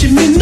120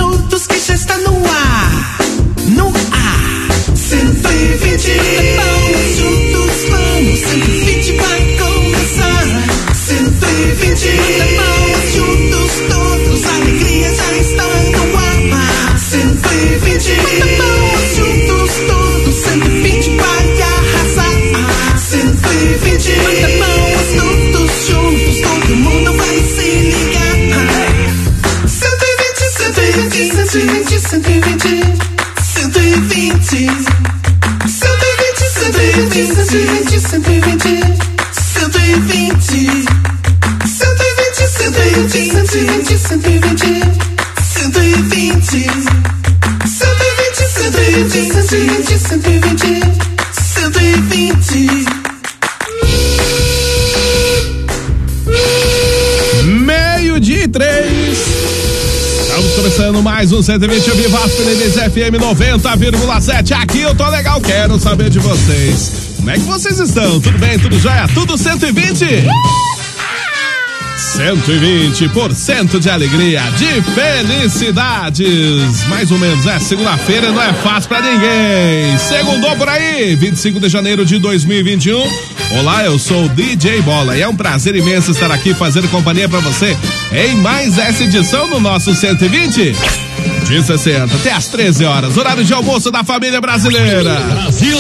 mais um 120 Vivaço Feliz FM 90,7. Aqui eu tô legal, quero saber de vocês. Como é que vocês estão? Tudo bem? Tudo jóia? Tudo 120? 120% de alegria, de felicidades. Mais ou menos, é. Segunda-feira não é fácil pra ninguém. Segundou por aí, 25 de janeiro de 2021. Olá, eu sou o DJ Bola e é um prazer imenso estar aqui fazendo companhia pra você em mais essa edição do nosso 120. De 60 até às 13 horas, horário de almoço da família brasileira. Brasil.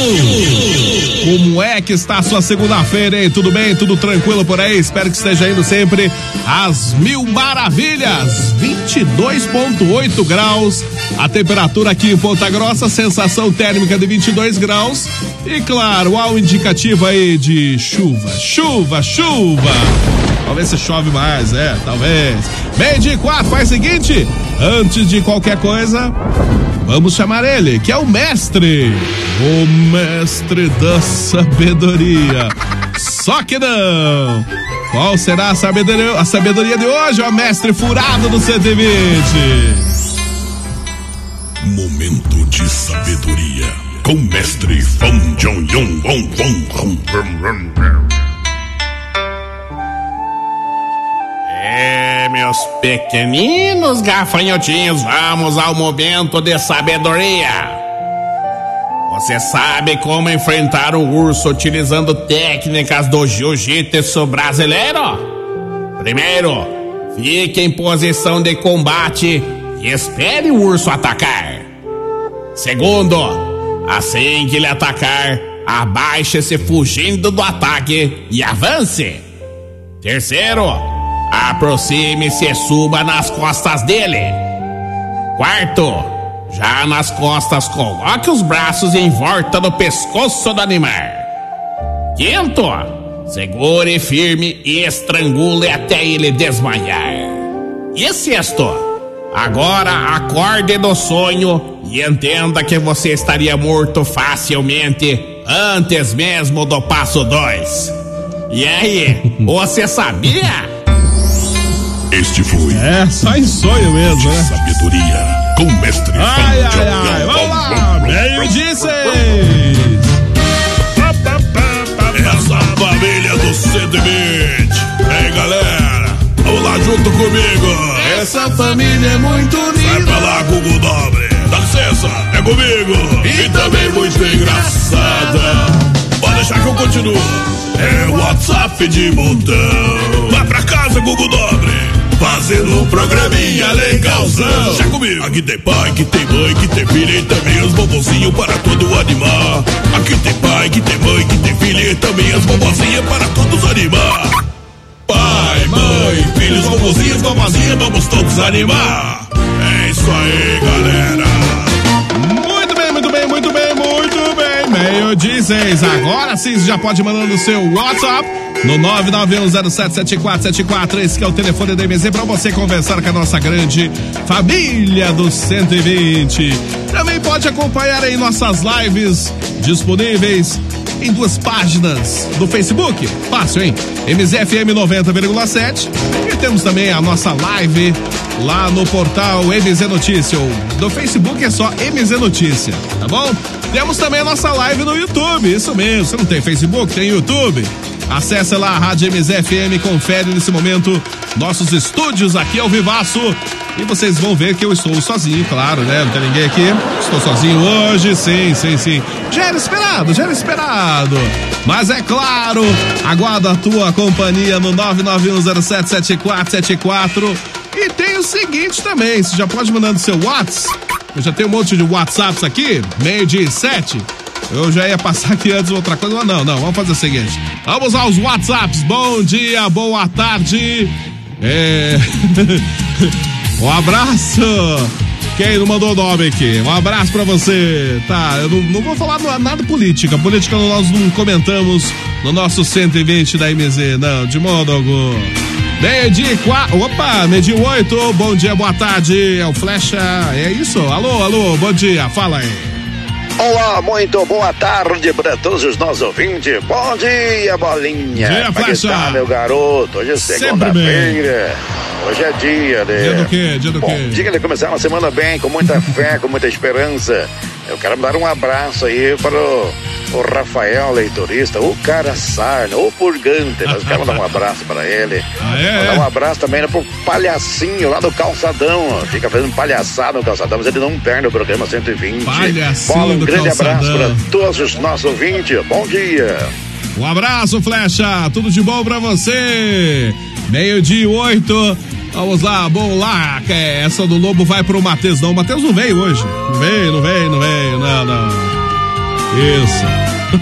Como é que está a sua segunda-feira, hein? Tudo bem? Tudo tranquilo por aí? Espero que esteja indo sempre às mil maravilhas. 22,8 graus. A temperatura aqui em Ponta Grossa, sensação térmica de 22 graus. E claro, há um indicativo aí de chuva. Chuva, chuva. Talvez se chove mais, é, talvez. Meio de quatro, faz o seguinte: antes de qualquer coisa, vamos chamar ele, que é o mestre. O mestre da sabedoria. Só que não! Qual será a sabedoria, a sabedoria de hoje, ó mestre furado do 120? Momento de sabedoria. Com mestre Fong Jong Yong Wong Wong meus pequeninos gafanhotinhos, vamos ao momento de sabedoria. Você sabe como enfrentar um urso utilizando técnicas do jiu-jitsu brasileiro? Primeiro, fique em posição de combate e espere o urso atacar. Segundo, assim que ele atacar, abaixe-se fugindo do ataque e avance. Terceiro, aproxime-se e suba nas costas dele. Quarto, já nas costas, coloque os braços em volta do pescoço do animal. Quinto, segure firme e estrangule até ele desmaiar. E sexto, agora acorde do sonho e entenda que você estaria morto facilmente antes mesmo do passo dois. E aí, você sabia? Este foi É, só em sonho mesmo, né? Sabedoria com mestre Ai, ai, ai, vamos lá, meio de seis. Essa família do 120. Ei, galera. vamos lá junto comigo. Essa família é muito Vai unida. pra lá, Google Dobre. Dá licença, é comigo. E também muito engraçada. Pode deixar que eu continuo. É WhatsApp de montão. Vai pra casa, Google Dobre. Fazendo um programinha legalzão. Já comigo. Aqui tem pai, que tem mãe, que tem filha e também os bobozinhos para todo animar. Aqui tem pai, que tem mãe, que tem filha e também as bobozinhas para todos animar. Pai, mãe, filhos, vovozinhos, vovozinhas, vamos todos animar. É isso aí, galera. Muito bem, muito bem, muito bem, muito bem. Meio de seis. Agora sim, você já pode mandar no seu WhatsApp no 991077474. Esse é o telefone da MZ para você conversar com a nossa grande família do 120. Também pode acompanhar aí nossas lives disponíveis em duas páginas do Facebook. Fácil, hein? MZFM 90,7. E temos também a nossa live lá no portal MZ Notícia. Do Facebook é só MZ Notícia, tá bom? Temos também a nossa live no YouTube, isso mesmo. Você não tem Facebook, tem YouTube. Acesse lá a Rádio MZFM, confere nesse momento nossos estúdios aqui ao Vivaço. E vocês vão ver que eu estou sozinho, claro, né? Não tem ninguém aqui. Estou sozinho hoje, sim, sim, sim. Já era esperado, já era esperado. Mas é claro, aguardo a tua companhia no 991077474. E tem o seguinte também, você já pode mandar no seu WhatsApp. Eu já tenho um monte de WhatsApps aqui, meio de sete. Eu já ia passar aqui antes outra coisa, mas não, não, vamos fazer o seguinte. Vamos aos WhatsApps. Bom dia, boa tarde. É. um abraço. Quem não mandou nome aqui? Um abraço pra você. Tá, eu não, não vou falar nada política. Política nós não comentamos no nosso 120 da MZ, não, de modo algum. Meio dia e quatro. Opa, meio dia e oito. Bom dia, boa tarde. É o Flecha. É isso? Alô, alô, bom dia. Fala aí. Olá, muito boa tarde para todos os nossos ouvintes. Bom dia, bolinha. Dia, Como é tá, meu garoto? Hoje é segunda-feira. Hoje é dia de. Dia do quê? Dia do Bom, quê? dia de começar uma semana bem, com muita fé, com muita esperança. Eu quero dar um abraço aí para o, o Rafael Leitorista, o cara sarna, o purgante. Nós queremos dar um abraço para ele. Ah, é? Mandar um abraço também né, pro palhacinho lá do calçadão. Fica fazendo palhaçada no calçadão, mas ele não perde o programa 120. Palhacinho Bola, um grande calçadão. abraço para todos os nossos ouvintes. Bom dia. Um abraço, Flecha. Tudo de bom pra você. Meio-dia e oito. Vamos lá, bom lá. Essa do Lobo vai pro Matheus. Não, o Matheus não veio hoje. Não veio, não veio, não veio. Não, não. Isso.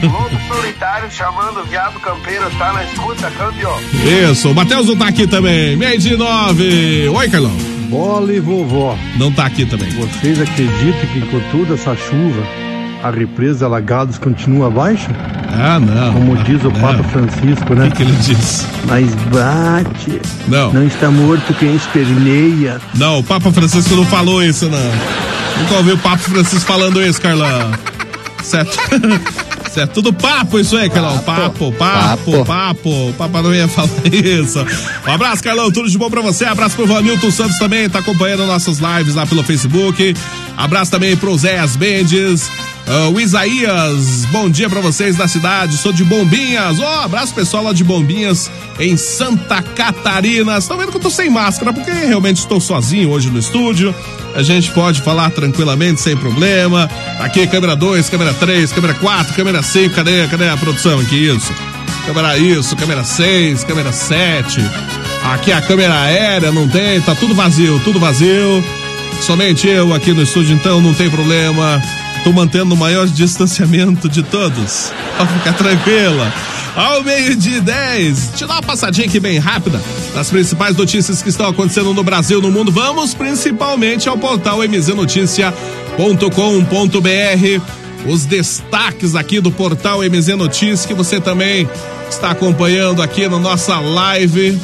Lobo solitário chamando o viado campeiro, tá na escuta, câmbio. Isso. O Matheus não tá aqui também. Meio-dia e nove. Oi, Carlão. Bola e vovó, Não tá aqui também. vocês acreditam que com toda essa chuva a represa Alagados continua baixa? Ah, não. Como diz o não. Papa Francisco, O né? que, que ele disse? Mas bate, Não. não está morto quem esperneia. Não, o Papa Francisco não falou isso, não. Nunca ouvi o Papa Francisco falando isso, Carlão. Certo? Isso é tudo papo isso aí, Carlão. Papo, papo, papo. O Papa não ia falar isso. Um abraço, Carlão. Tudo de bom pra você. Abraço pro Vanilton Santos também. Tá acompanhando nossas lives lá pelo Facebook. Abraço também pro Zéas Mendes. Ah, o Isaías, bom dia pra vocês da cidade, sou de Bombinhas. Ó, abraço pessoal lá de Bombinhas, em Santa Catarina. Estão vendo que eu tô sem máscara, porque realmente estou sozinho hoje no estúdio. A gente pode falar tranquilamente, sem problema. Aqui, câmera 2, câmera 3, câmera 4, câmera 5. Cadê, cadê a produção aqui? Isso. Câmera isso, câmera 6, câmera 7. Aqui a câmera aérea não tem, tá tudo vazio, tudo vazio. Somente eu aqui no estúdio, então não tem problema. Tô mantendo o maior distanciamento de todos. Pode ficar tranquila. Ao meio-dia e 10, te dá uma passadinha aqui bem rápida das principais notícias que estão acontecendo no Brasil no mundo. Vamos principalmente ao portal mznoticia.com.br. Os destaques aqui do portal MZ Notícias que você também está acompanhando aqui na nossa live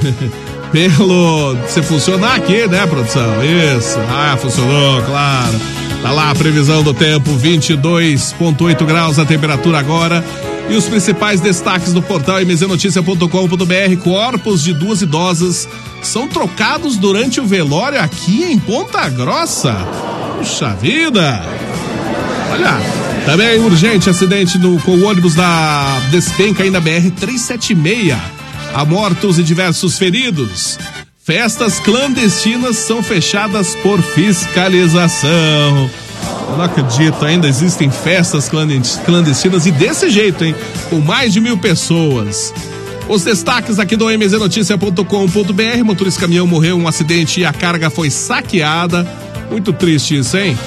pelo. Se funcionar aqui, né, produção? Isso. Ah, funcionou, claro. Tá lá a previsão do tempo: 22,8 graus a temperatura agora. E os principais destaques do portal mznoticia.com.br: corpos de duas idosas são trocados durante o velório aqui em Ponta Grossa. Puxa vida! Olha, também urgente acidente no, com o ônibus da Despenca aí na BR 376. Há mortos e diversos feridos. Festas clandestinas são fechadas por fiscalização. Eu não acredito, ainda existem festas clandestinas e desse jeito, hein? Com mais de mil pessoas. Os destaques aqui do mznoticia.com.br: motorista caminhão morreu em um acidente e a carga foi saqueada. Muito triste isso, hein?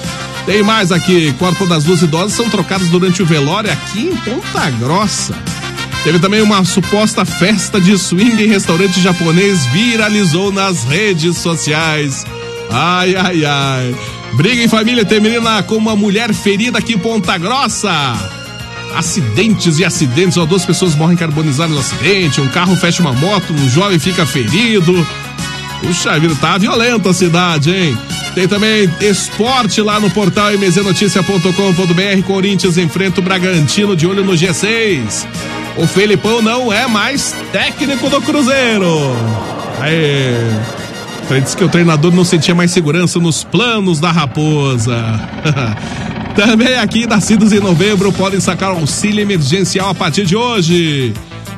Tem mais aqui: corpo das duas idosas são trocados durante o velório aqui em Ponta Grossa. Teve também uma suposta festa de swing em restaurante japonês viralizou nas redes sociais. Ai, ai, ai. Briga em família termina com uma mulher ferida aqui em Ponta Grossa. Acidentes e acidentes, ó, duas pessoas morrem carbonizadas no acidente, um carro fecha uma moto, um jovem fica ferido. Puxa vida, tá violenta a cidade, hein? Tem também esporte lá no portal mznoticia.com.br. Corinthians enfrenta o Bragantino de olho no G6. O Felipão não é mais técnico do Cruzeiro. Aê. Diz que o treinador não sentia mais segurança nos planos da raposa. Também aqui, nascidos em novembro, podem sacar auxílio emergencial a partir de hoje.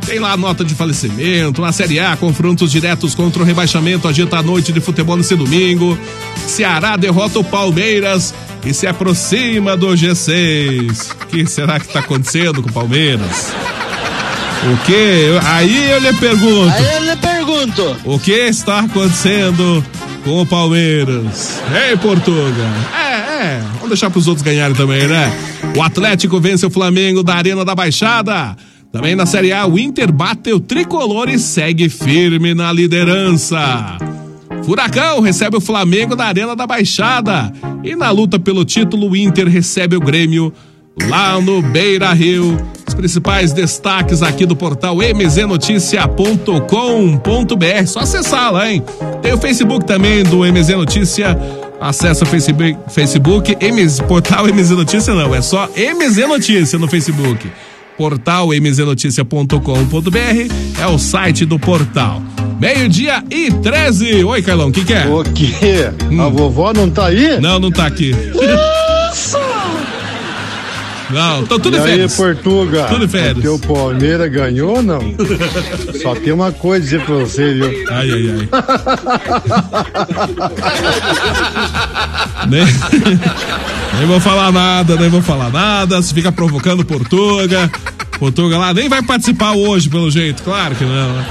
Tem lá a nota de falecimento, na Série A, confrontos diretos contra o rebaixamento, agita a noite de futebol nesse domingo. Ceará derrota o Palmeiras e se aproxima do G6. O que será que está acontecendo com o Palmeiras? O que? Aí eu lhe pergunto. Aí eu lhe pergunto. O que está acontecendo com o Palmeiras? Ei, Portuga. É, é. Vamos deixar para os outros ganharem também, né? O Atlético vence o Flamengo da Arena da Baixada. Também na Série A, o Inter bateu tricolor e segue firme na liderança. Furacão recebe o Flamengo da Arena da Baixada. E na luta pelo título, o Inter recebe o Grêmio lá no Beira Rio. Principais destaques aqui do portal mznoticia.com.br. Só acessar lá, hein? Tem o Facebook também do MZ Notícia. Acesse o Facebook, Facebook MZ, portal MZ Notícia, não, é só MZ Notícia no Facebook. Portal mznoticia.com.br é o site do portal. Meio-dia e 13. Oi, Carlão, o que, que é? O quê? Hum. A vovó não tá aí? Não, não tá aqui. Não, tô tudo e em férias. aí, Portuga? Tudo em férias. O Palmeiras ganhou ou não? Só tem uma coisa a dizer pra você, viu? Ai, ai, ai. nem, nem vou falar nada, nem vou falar nada. Se fica provocando Portuga. Portuga lá nem vai participar hoje, pelo jeito. Claro que não, né?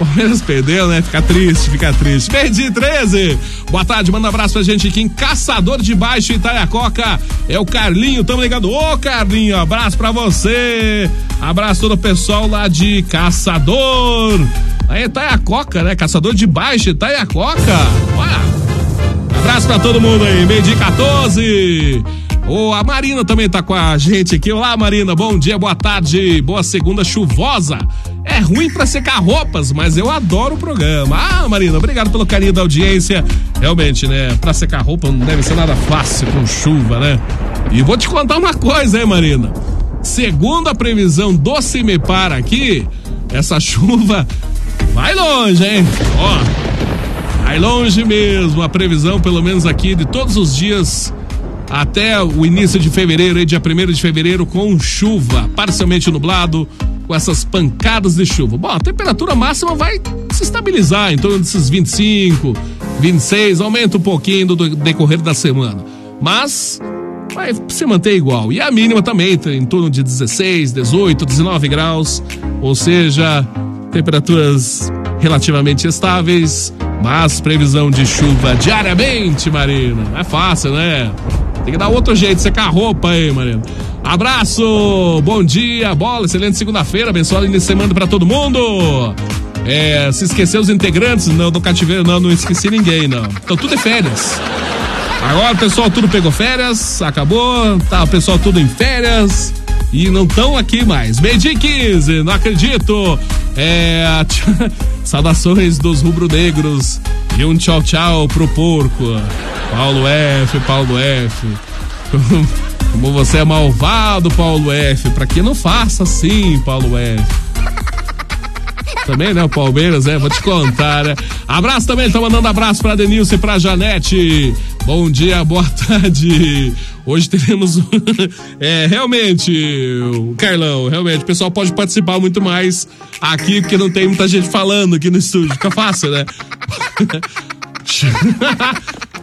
Palmeiras perdeu, né? Fica triste, fica triste. Perdi 13. Boa tarde, manda um abraço pra gente aqui em Caçador de Baixo, Itaiacoca. É o Carlinho, tamo ligado. Ô, Carlinho, abraço pra você. Abraço todo o pessoal lá de Caçador. Aí, Itaiacoca, né? Caçador de Baixo, Itaiacoca. Olha. Abraço pra todo mundo aí. Meio dia 14. Ô, a Marina também tá com a gente aqui. Olá, Marina. Bom dia, boa tarde, boa segunda chuvosa. É ruim para secar roupas, mas eu adoro o programa. Ah, Marina, obrigado pelo carinho da audiência. Realmente, né? Para secar roupa não deve ser nada fácil com chuva, né? E vou te contar uma coisa, hein, Marina? Segundo a previsão do Cimepar aqui, essa chuva vai longe, hein? Ó, vai longe mesmo. A previsão, pelo menos aqui, de todos os dias até o início de fevereiro, dia 1 de fevereiro, com chuva, parcialmente nublado, com essas pancadas de chuva. Bom, a temperatura máxima vai se estabilizar em torno desses 25, 26, aumenta um pouquinho do decorrer da semana. Mas vai se manter igual. E a mínima também, em torno de 16, 18, 19 graus, ou seja, temperaturas relativamente estáveis, mas previsão de chuva diariamente, Marina. É fácil, né? Tem que dar outro jeito, secar a roupa aí, Marina. Abraço, bom dia, bola, excelente segunda-feira, abençoado início de semana pra todo mundo. É, se esqueceu os integrantes não, do cativeiro, não, não esqueci ninguém, não. Então tudo é férias. Agora o pessoal tudo pegou férias, acabou, tá o pessoal tudo em férias e não estão aqui mais. Meio dia 15, não acredito. É, saudações dos rubro-negros e um tchau tchau pro porco. Paulo F, Paulo F. Como você é malvado, Paulo F. Pra que não faça assim, Paulo F. Também, né? O Palmeiras, né? Vou te contar, né? Abraço também, tá mandando abraço pra Denilson e pra Janete. Bom dia, boa tarde. Hoje teremos. é, realmente, Carlão, realmente, o pessoal pode participar muito mais aqui, porque não tem muita gente falando aqui no estúdio. Fica fácil, né?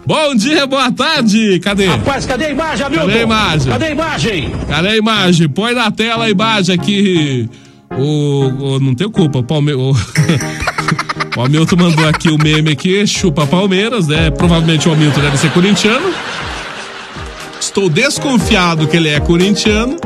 Bom dia, boa tarde. Cadê? Rapaz, cadê a imagem, Hamilton? Cadê a imagem? Cadê a imagem? Cadê a imagem? Põe na tela a imagem aqui. O, o não tenho culpa, o Palmeiras. O Hamilton mandou aqui o meme aqui, chupa Palmeiras, né? Provavelmente o Hamilton deve ser corintiano. Estou desconfiado que ele é corintiano.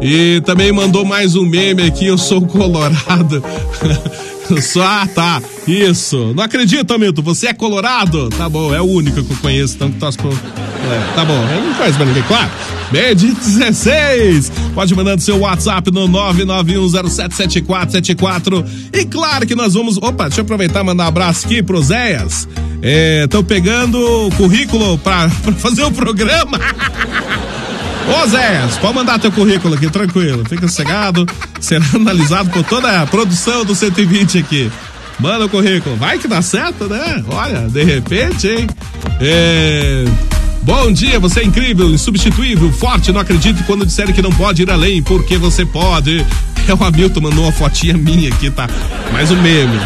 E também mandou mais um meme aqui, eu sou colorado. Só, ah, tá. Isso. Não acredito, Hamilton. Você é colorado? Tá bom, é o único que eu conheço, tanto que torce pro. É, tá bom, eu não conheço mais ninguém, claro. Meio de 16. Pode mandando seu WhatsApp no 991077474. E claro que nós vamos. Opa, deixa eu aproveitar e mandar um abraço aqui pro Zéias. Estão pegando o currículo pra fazer o programa. Ô Zé, pode mandar teu currículo aqui, tranquilo. Fica sossegado. Será analisado por toda a produção do 120 aqui. Manda o currículo. Vai que dá certo, né? Olha, de repente, hein? É... Bom dia, você é incrível, insubstituível, forte. Não acredite quando disserem que não pode ir além, porque você pode. É o Hamilton, mandou uma fotinha minha aqui, tá? Mais um meme.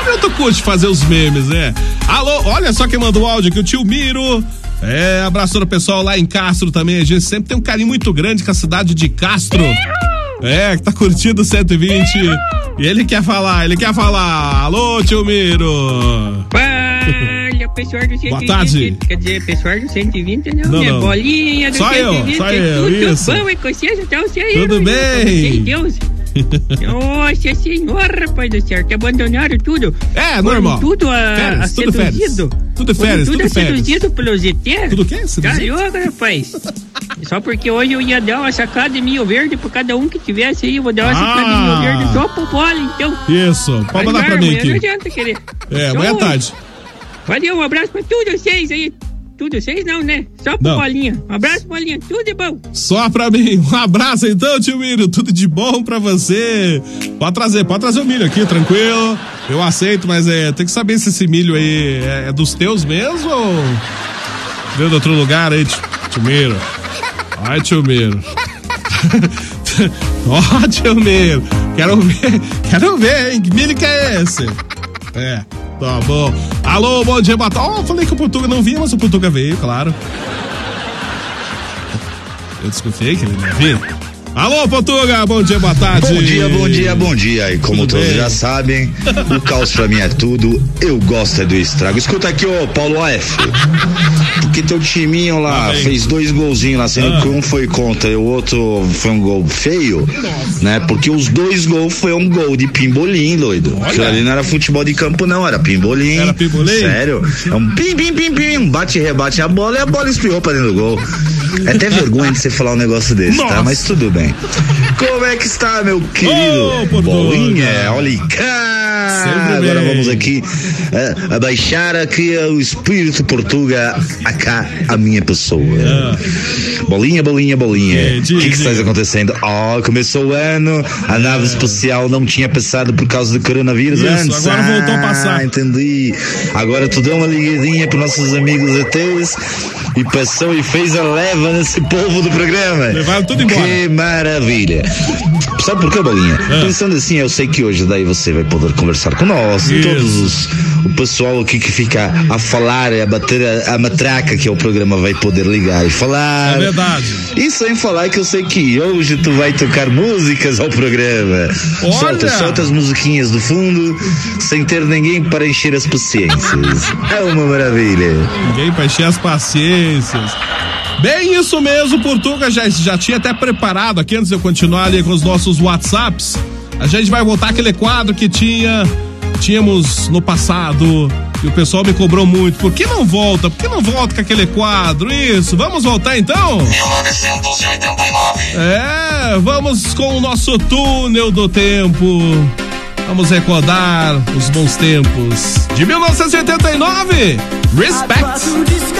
Hamilton curte fazer os memes, né? Alô, olha só quem mandou o áudio aqui, o tio Miro. É, abraço o pessoal lá em Castro também. A gente sempre tem um carinho muito grande com a cidade de Castro. É, que tá curtindo o 120. E ele quer falar, ele quer falar. Alô, tio Miro. Olha, pessoal do 120. Boa tarde. Quer dizer, pessoal do 120 não, Não, né? não. Bolinha do Só eu, 120. só é eu, tudo isso. bom, é com vocês, então você aí. Tudo né? bem. Sem Deus. Nossa senhora, rapaz do céu, que abandonaram tudo. É, Foram normal. Tudo a, Férias, a tudo férias. seduzido. Tudo Foram férias, tudo tudo a férias. seduzido pelos ET. Tudo o quê? Seduzido? Tá louco, rapaz. Só porque hoje eu ia dar uma sacada de milho verde pra cada um que tivesse aí. Eu vou dar uma Ah. sacada de milho verde só pro bola, então. Isso, pode mandar pra mim Amanhã Não aqui. adianta querer. É, amanhã hoje. tarde. Valeu, um abraço pra todos vocês aí. Tudo vocês não, né? Só pro Não. Bolinha. Um abraço, Bolinha. Tudo de bom. Só pra mim. Um abraço então, tio Miro. Tudo de bom pra você. Pode trazer, pode trazer o milho aqui, tranquilo. Eu aceito, mas é, tem que saber se esse milho aí é, é dos teus mesmo ou veio de outro lugar aí, tio, tio Miro. Ai, tio Miro. Ó, tio Miro. Quero ver, quero ver, hein? Que milho que é esse? É, tá bom. Alô, bom dia, boa tarde. Ó, falei que o Portuga não vinha, mas o Portuga veio, claro. Eu desconfiei que ele não vinha. Alô, Portuga, bom dia, boa tarde. Bom dia, bom dia, bom dia. E como Tudo todos bem? já sabem, o caos pra mim é tudo. Eu gosto é do estrago. Escuta aqui, ô Paulo AF. Porque teu timinho lá bem. fez dois golzinhos lá, sendo Ah. que um foi contra e o outro foi um gol feio, né? Porque os dois gols foi um gol de pimbolim, doido. Aquilo ali não era futebol de campo, não, era pimbolim. Era pimbolim? Sério. É um pim, pim, pim, pim, bate e rebate a bola e a bola espirrou pra dentro do gol. É até vergonha de você falar um negócio desse, Nossa. tá? Mas tudo bem. Como é que está, meu querido? Portuga. Bolinha, olha cá. Agora vamos aqui é, abaixar aqui o espírito Portuga, acá a minha pessoa. Bolinha, bolinha, bolinha. É, O diga, que, que está acontecendo? Oh, começou o ano, a nave espacial não tinha passado por causa do coronavírus Isso, antes. agora voltou a passar. Ah, entendi. Agora tu deu uma ligadinha para nossos amigos ETs e passou e fez a leva nesse povo do programa. Levaram tudo embora. Que maravilha. Sabe por que, Bolinha? Ah. Pensando assim, eu sei que hoje daí você vai poder conversar com nós Isso. todos os, o pessoal aqui que fica a falar, a bater a, a matraca que é o programa vai poder ligar e falar. É verdade. E sem falar que eu sei que hoje tu vai tocar músicas ao programa. Olha! Solta, solta as musiquinhas do fundo, sem ter ninguém para encher as paciências. É uma maravilha. Ninguém pra encher as paciências. Bem, isso mesmo, Portuga já, já tinha até preparado aqui antes de eu continuar ali com os nossos WhatsApps. A gente vai voltar aquele quadro que tinha tínhamos no passado e o pessoal me cobrou muito. Por que não volta? Por que não volta com aquele quadro? Isso, vamos voltar então? 1989. É, vamos com o nosso túnel do tempo. Vamos recordar os bons tempos de 1989. Respect.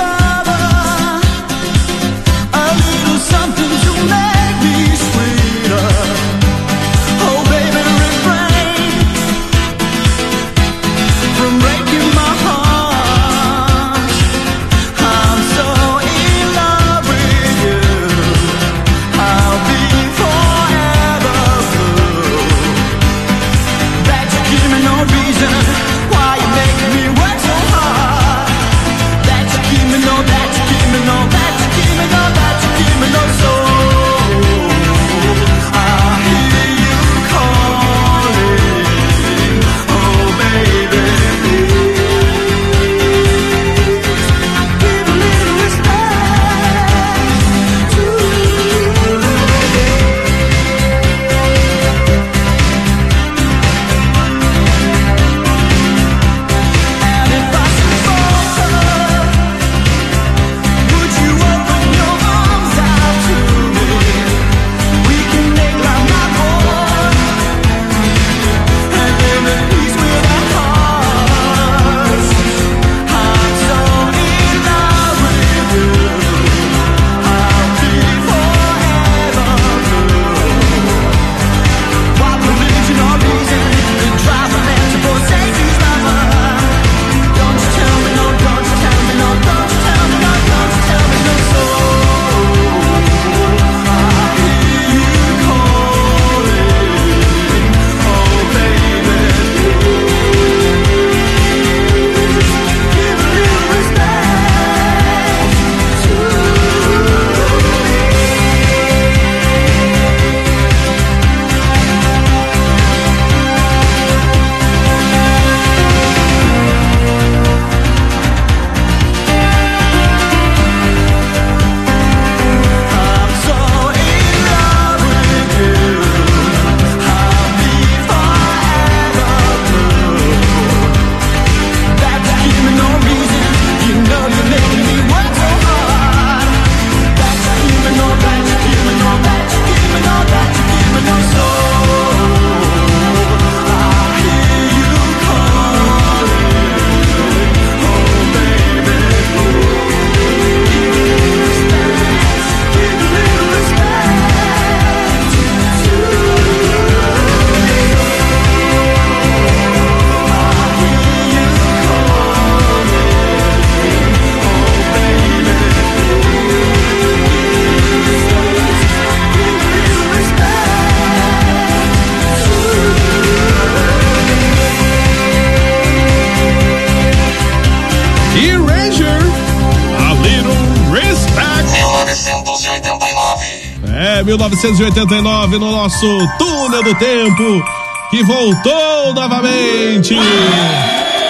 1989 no nosso túnel do tempo que voltou novamente.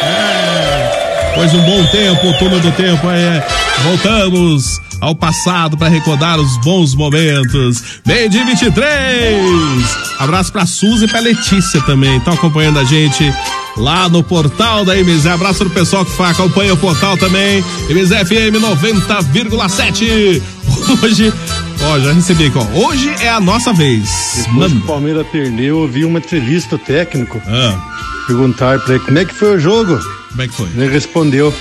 É, um bom tempo, o túnel do tempo é. Voltamos ao passado para recordar os bons momentos. Meio de 23. Abraço pra Suzy e pra Letícia também. Estão acompanhando a gente lá no portal da MZ. Abraço pro pessoal que acompanha o portal também. MZFM 90,7. Hoje, ó, já recebi aqui, ó. Hoje é a nossa vez. Depois que o Palmeiras perdeu, eu vi uma entrevista ao técnico. Ah. Perguntaram pra ele como é que foi o jogo. Como é que foi? Ele respondeu.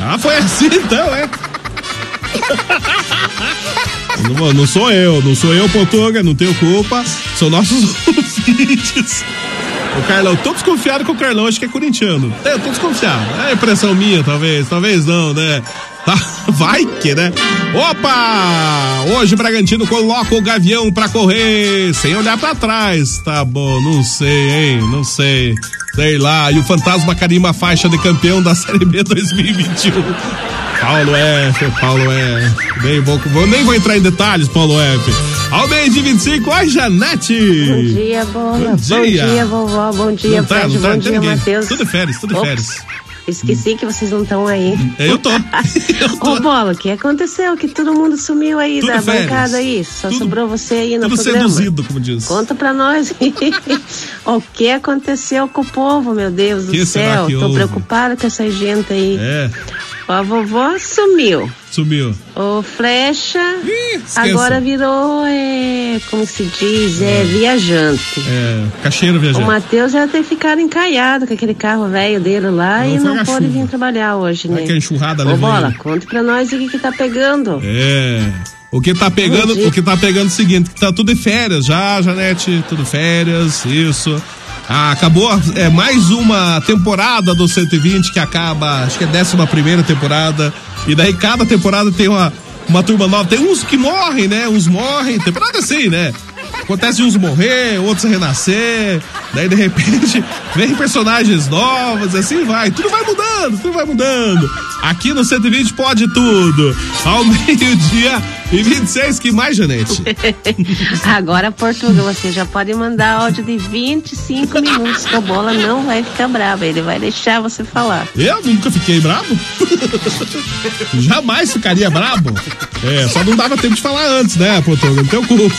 Ah, foi assim então, é? Não, não sou eu, não sou eu, Portuga, não tenho culpa. São nossos ouvintes. O Carlão, tô desconfiado que o Carlão acho que é corintiano. Eu tô desconfiado. É impressão minha, talvez. Talvez não, né? Vai que, né? Opa! Hoje o Bragantino coloca o Gavião pra correr, sem olhar pra trás. Tá bom, não sei, hein? Não sei. Sei lá. E o Fantasma carimba a faixa de campeão da Série B 2021. Paulo F, Paulo F. Nem vou, nem vou entrar em detalhes, Paulo F. Ao meio de 25, a Janete. Bom dia, Bola. Bom Bom dia. dia, vovó. Bom dia, Não tá, Fred. não tá, Bom dia. Matheus. Tudo férias, tudo Ops, férias. Esqueci que vocês não estão aí. Eu tô. Ô, Bola, o que aconteceu? Que todo mundo sumiu aí Tudo da férias. bancada aí. Só sobrou você aí no Tudo programa. seduzido, como diz. Conta pra nós. o que aconteceu com o povo, meu Deus do Que céu? Tô houve? preocupada com essa gente aí. É, A vovó sumiu. sumiu. O Flecha esqueça. agora virou, é, como se diz, é, viajante. É, cacheiro O viajante. Matheus já ter ficado encalhado com aquele carro velho dele lá Não e não pode chuva. vir trabalhar hoje, né? que a enxurrada Ô, Bola, ele. conte pra nós o que que tá pegando. É. O que tá pegando, o que tá pegando é o seguinte, que tá tudo em férias já, Janete, tudo férias, isso. Ah, acabou é, mais uma temporada do 120 que acaba, acho que é décima primeira temporada. E daí cada temporada tem uma, uma turma nova. Tem uns que morrem, né? Uns morrem, temporada assim, né? Acontece uns morrer, outros renascer, daí de repente vem personagens novos, assim vai. Tudo vai mudando, tudo vai mudando. Aqui no 120 pode tudo. Ao meio-dia e 26, que mais, Janete? Agora, Portugal, você já pode mandar áudio de 25 minutos que o Bola não vai ficar bravo. Ele vai deixar você falar. Eu nunca fiquei bravo. Jamais ficaria brabo. É, só não dava tempo de falar antes, né, Portugal? Não tem culpa.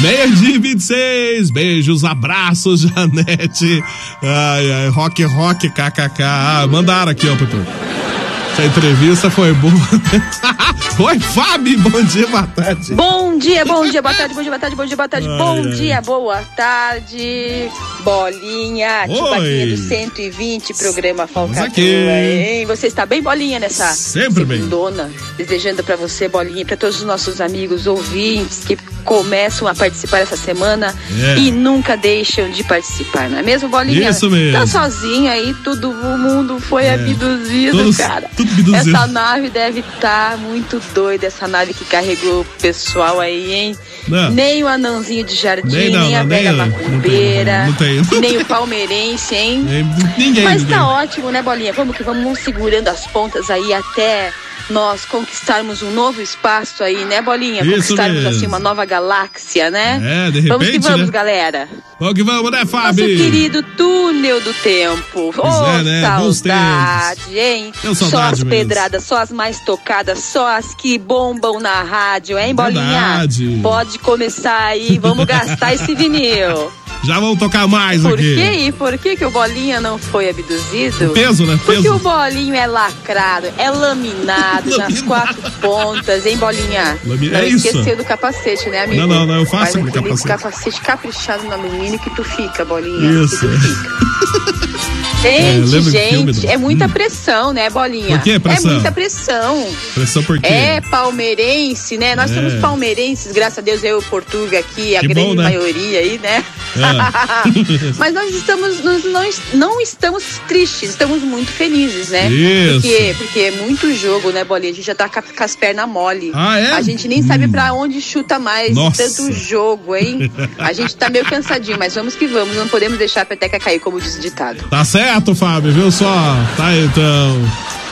Meia de 26, beijos, abraços, Janete. Ai, ai, rock, rock, kkk. Ah, mandaram aqui, ó, Portugal. Essa entrevista foi boa. Oi, Fábio, bom dia, boa tarde. Bom dia, bom dia, boa tarde, bom dia, boa tarde, bom dia, boa tarde, bom dia, boa tarde. Bolinha, Oi. Do 120, programa Falcatrua, hein? Você está bem, Bolinha, nessa Sempre bem. segundona? Desejando pra você, Bolinha, pra todos os nossos amigos ouvintes que começam a participar essa semana É. e nunca deixam de participar, não é mesmo, Bolinha? Isso mesmo. Tá sozinha aí, todo o mundo foi É. abduzido, Todos- cara. tudo abduzido. Essa nave deve estar muito doida, essa nave que carregou o pessoal aí, hein? Não. Nem o anãozinho de jardim, Nem nem, não, a não, velha não macumbeira, tem, não tem, nem o palmeirense, hein? Ninguém, Mas ninguém. tá ótimo, né, Bolinha? Vamos que vamos segurando as pontas aí até nós conquistarmos um novo espaço aí, né, Bolinha? Isso conquistarmos mesmo. assim uma nova galáxia, né? É, de Vamos que repente, vamos, né? galera. Vamos que vamos, né, Nosso Fábio? querido túnel do tempo. Pois Ô, é, né? Saudade, hein? Deu só saudade as mesmo. pedradas, só as mais tocadas, só as que bombam na rádio, hein, Bolinha? Verdade. Pode começar aí, vamos gastar esse vinil. Já vamos tocar mais Por aqui. quê? E por que, que o Bolinha não foi abduzido? O peso, né? Porque Peso. o bolinho é lacrado, é laminado nas quatro pontas, hein, Bolinha? Lami- Não é isso. esqueceu do capacete, né, amigo? Não, não, não, eu faço Faz aquele capacete. capacete caprichado no alumínio que tu fica, Bolinha. Isso. Que tu fica. É, Gente, filme gente, é muita pressão, né, Bolinha? Por que pressão? É muita pressão. Pressão por quê? É palmeirense, né? Nós É. somos palmeirenses, graças a Deus, eu e o Portuga aqui, a Que grande bom, né? maioria aí, né? É. Mas nós estamos, nós não, não estamos tristes, estamos muito felizes, né? Isso. Porque, porque é muito jogo, né, Bolinha? A gente já tá com, com as pernas mole. Ah, é? A gente nem sabe pra onde chuta mais, Nossa. tanto jogo, hein? A gente tá meio cansadinho, mas vamos que vamos, não podemos deixar a peteca cair, como diz o ditado. Tá certo, Fábio, viu só? Tá então.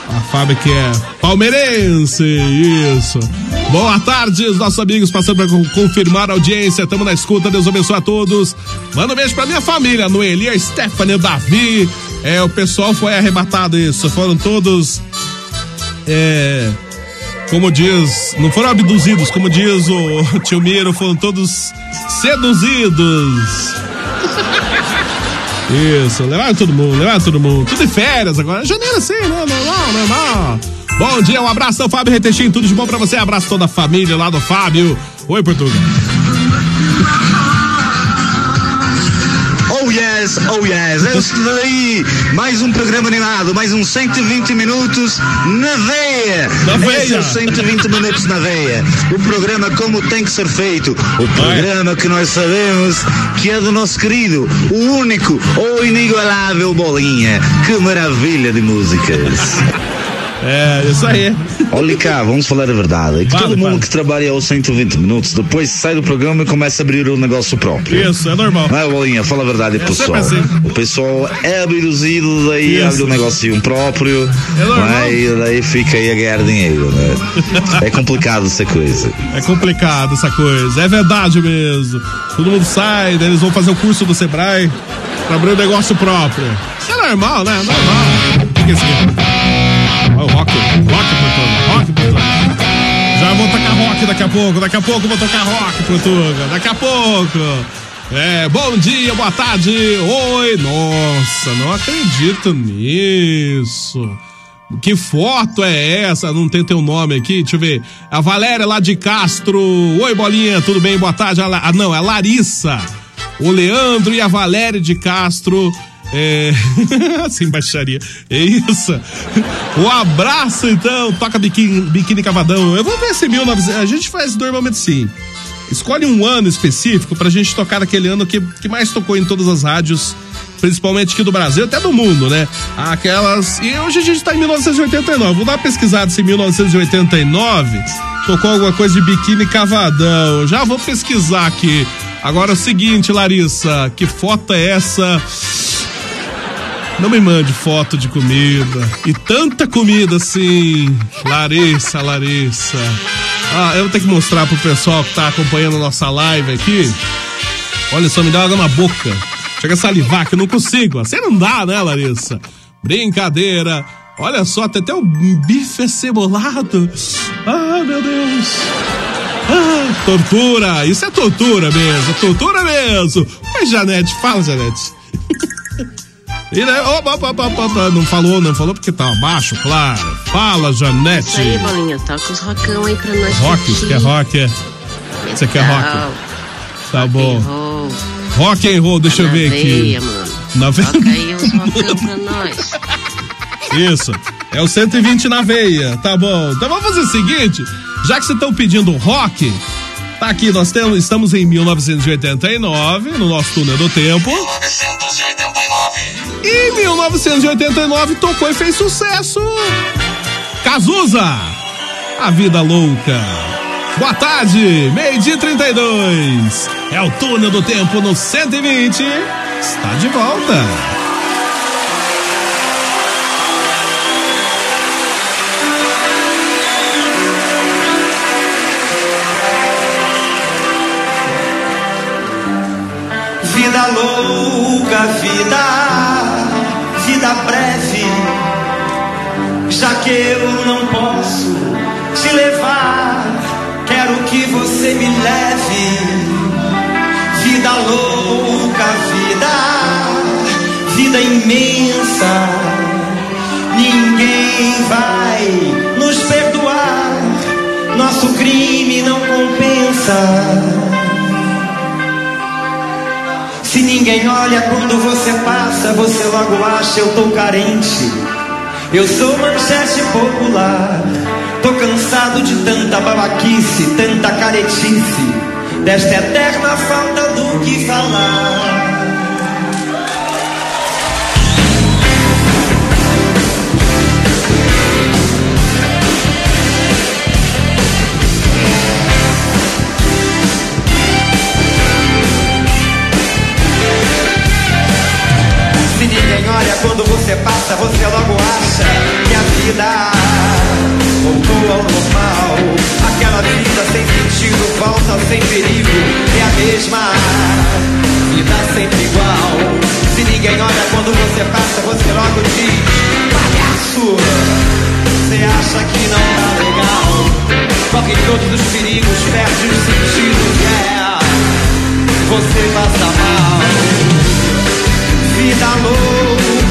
A Fábio que é palmeirense, isso. Boa tarde, os nossos amigos, passando para confirmar a audiência. Estamos na escuta, Deus abençoe a todos. Manda um beijo pra minha família, Noeli, a Stephanie, o Davi. É, o pessoal foi arrebatado, isso. Foram todos. É. Como diz, não foram abduzidos, como diz o tio Miro, foram todos seduzidos. Isso, levaram todo mundo, levaram todo mundo. Tudo de férias agora. Janeiro sim, né? Normal, normal. Bom dia, um abraço ao Fábio Retechinho, tudo de bom pra você. Abraço toda a família lá do Fábio. Oi, Portugal. Oh yes, oh yes, isso daí. Mais um programa animado, mais uns 120 minutos na veia. Na veia. Esse é o 120 minutos na veia. O programa como tem que ser feito. O programa que nós sabemos que é do nosso querido, o único, o inigualável Bolinha. Que maravilha de músicas. É, isso aí. Olha cá, vamos falar a verdade. É que Fale, todo mundo fale. que trabalha aos 120 minutos depois sai do programa e começa a abrir o negócio próprio. Isso, é normal. Não é, Bolinha? Fala a verdade, É pessoal. sempre assim. O pessoal é abduzido, daí Isso. abre um negocinho próprio, É normal. é? e daí fica aí a ganhar dinheiro. Né? É complicado essa coisa. É complicado essa coisa. É verdade mesmo. Todo mundo sai, daí eles vão fazer o curso do Sebrae pra abrir um negócio próprio. Isso é normal, né? Normal. O que é isso aqui? Olha o rock. Rock, Portugal. Rock, Portugal. Já vou tocar rock daqui a pouco. Daqui a pouco vou tocar rock, Portugal. Daqui a pouco. É, bom dia, boa tarde. Oi, nossa, não acredito nisso. Que foto é essa? Não tem teu nome aqui? Deixa eu ver. A Valéria lá de Castro. Oi, bolinha, tudo bem? Boa tarde. Ah, não, é a Larissa. O Leandro e a Valéria de Castro. É. Sem baixaria. É isso. O abraço, então. Toca biquíni, biquíni cavadão. Eu vou ver se 1900. A gente faz normalmente sim. Escolhe um ano específico pra gente tocar aquele ano que, que mais tocou em todas as rádios, principalmente aqui do Brasil, até do mundo, né? Aquelas. E hoje a gente tá em 1989. Vou dar uma pesquisada se em 1989 tocou alguma coisa de biquíni cavadão. Já vou pesquisar aqui. Agora é o seguinte, Larissa, que foto é essa? Não me mande foto de comida. E tanta comida assim. Larissa, Larissa. Ah, eu vou ter que mostrar pro pessoal que tá acompanhando a nossa live aqui. Olha só, me dá água na boca. Chega a salivar que eu não consigo. Assim não dá, né, Larissa? Brincadeira. Olha só, tem até o bife acebolado. Ah, meu Deus. Ah, tortura. Isso é tortura mesmo. Tortura mesmo. Mas, Janete, fala, Janete. E, né, opa, opa, opa, opa, não falou, não falou porque tá abaixo, claro. Fala, Janete. Isso aí, bolinha, toca os rockão aí pra nós. Rock, você quer rock? é? Você quer rock? Tá bom. roll. Rock and roll, deixa eu ver aqui. Na veia. Toca aí uns rockão pra nós. Isso. É o 120 na veia. Tá bom. Então vamos fazer o seguinte: já que vocês estão pedindo rock, tá aqui, nós temos, estamos em 1989, no nosso túnel do tempo. 1989. E em 1989 tocou e fez sucesso. Cazuza, a vida louca. Boa tarde, meio-dia e 32. É o túnel do tempo no 120. Está de volta. Vida louca, vida, vida breve. Já que eu não posso te levar, quero que você me leve. Vida louca, vida, vida imensa. Ninguém vai nos perdoar. Nosso crime não compensa. Se ninguém olha quando você passa, você logo acha eu tô carente. Eu sou manchete popular. Tô cansado de tanta babaquice, tanta caretice, desta eterna falta do que falar. você logo acha que a vida voltou ao normal. Aquela vida sem sentido, falsa, sem perigo, é a mesma e dá sempre igual. Se ninguém olha quando você passa, você logo diz: palhaço, você acha que não tá legal. Corre todos os perigos, perde o sentido, é. Você passa mal, vida louca.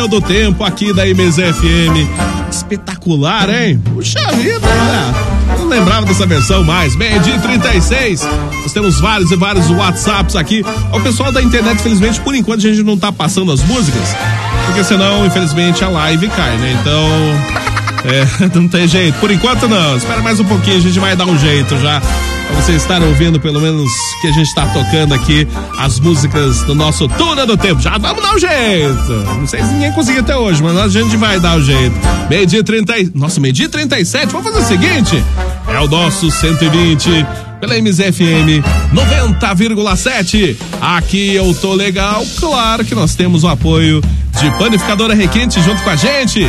túnel do tempo aqui da MZFM. Espetacular, hein? Puxa vida, né? Não lembrava dessa versão mais. Meio-dia e 36. Nós temos vários e vários WhatsApps aqui. O pessoal da internet, felizmente, por enquanto a gente não tá passando as músicas. Porque senão, infelizmente, a live cai, né? Então. É, não tem jeito. Por enquanto não. Espera mais um pouquinho, a gente vai dar um jeito já. Pra vocês estarem ouvindo pelo menos que a gente tá tocando aqui as músicas do nosso Túnel do Tempo. Já vamos dar um jeito. Não sei se ninguém conseguiu até hoje, mas a gente vai dar o jeito. Meio-dia 30. e- Nossa, meio-dia e 37. Vamos fazer o seguinte: é o nosso 120 pela MZFM 90,7. Aqui eu tô legal. Claro que nós temos o apoio de Panificadora Requinte junto com a gente.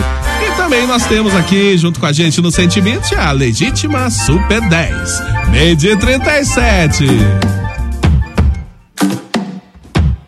E também nós temos aqui junto com a gente no 120 a legítima Super 10. Meio dia 37.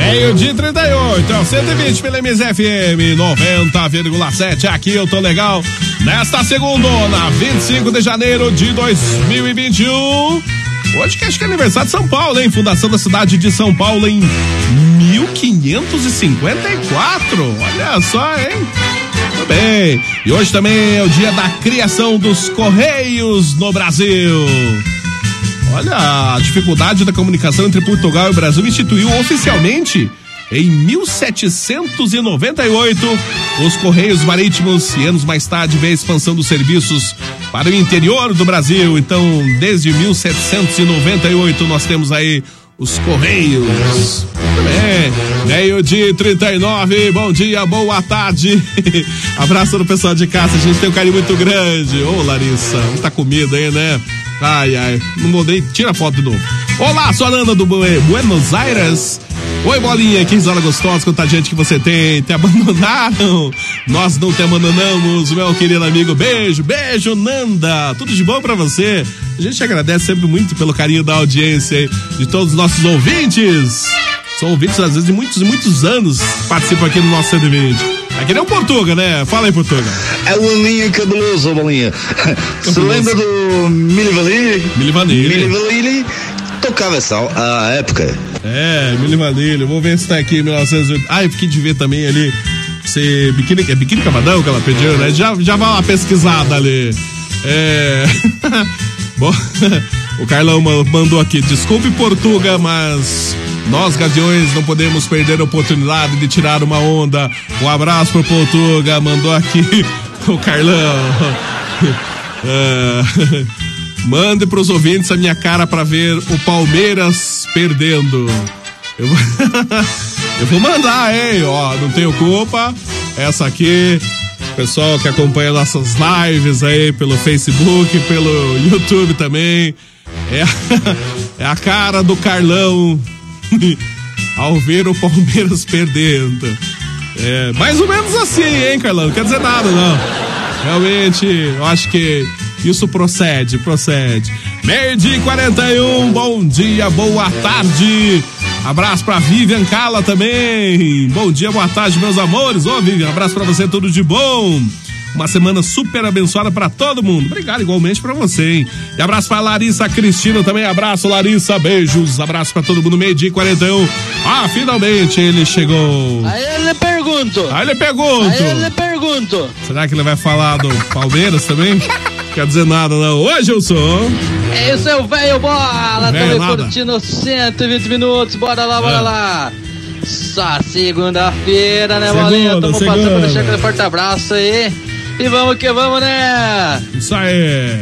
Meio-dia e 38, é o 120 pela MZFM 90,7. Aqui eu tô legal. Nesta segunda, 25 de janeiro de 2021. Hoje que acho que é aniversário de São Paulo, hein? Fundação da cidade de São Paulo em 1554. Olha só, hein? Muito bem. E hoje também é o dia da criação dos Correios no Brasil. Olha, a dificuldade da comunicação entre Portugal e o Brasil instituiu oficialmente em 1798 os Correios Marítimos e anos mais tarde veio a expansão dos serviços para o interior do Brasil. Então, desde 1798 nós temos aí os Correios. Muito bem. Meio-dia e 39. Bom dia, boa tarde. Abraço do pessoal de casa. A gente tem um carinho muito grande. Ô, Larissa, muita comida aí, né? Ai, ai. Não mudei. Tira a foto de novo. Olá, sou a Nanda do Buenos Aires. Oi, bolinha, que risada gostosa, quanta gente que você tem. Te abandonaram? Nós não te abandonamos, meu querido amigo. Beijo, beijo, Nanda. Tudo de bom pra você. A gente agradece sempre muito pelo carinho da audiência de todos os nossos ouvintes. São ouvintes, às vezes, de muitos e muitos anos participam aqui no nosso 120. Aqui nem o Portuga, né? Fala aí, Portuga. É o Aninha cabeloso, bolinha. Cabeloso. lembra do Mili Vanilli? Mili Vanilli. Mili Vanilli tocava essa a época. É, Mili Vanilha. Vou ver se tá aqui em 1980. Ah, eu fiquei de ver também ali. Se biquíni, é biquíni cavadão que ela pediu, né? Já, já vai uma pesquisada ali. É. Bom, o Carlão ma- mandou aqui. Desculpe, Portuga, mas nós, Gaviões, não podemos perder a oportunidade de tirar uma onda. Um abraço pro Portuga. Mandou aqui o Carlão. É, Mande pros ouvintes a minha cara pra ver o Palmeiras perdendo. Eu vou, eu vou mandar, hein? Ó, não tenho culpa. Essa aqui, pessoal que acompanha nossas lives aí pelo Facebook, pelo YouTube também. É, é a cara do Carlão ao ver o Palmeiras perdendo. É, mais ou menos assim, hein, Carlão? Não quer dizer nada, não. Realmente, eu acho que isso procede, procede. Meio-dia e 41, bom dia, boa tarde. Abraço pra Vivian Cala também. Bom dia, boa tarde, meus amores. Ô, Vivian, abraço pra você, tudo de bom. Uma semana super abençoada pra todo mundo. Obrigado igualmente pra você, hein? E abraço pra Larissa Cristina também. Abraço, Larissa. Beijos. Abraço pra todo mundo. Meio-dia e 41. Ah, finalmente ele chegou. Aí eu lhe pergunto. Aí ele pergunto. Aí eu lhe pergunto. Será que ele vai falar do Palmeiras também? Quer dizer nada, não. Hoje eu sou. É isso, seu velho bola. Velho Estamos nada. curtindo 120 minutos. Bora lá, bora É. lá. Só segunda-feira, né, Segunda, bolinha? Tamo passando segunda. pra deixar aquele forte abraço aí. E vamos que vamos, né? Isso aí.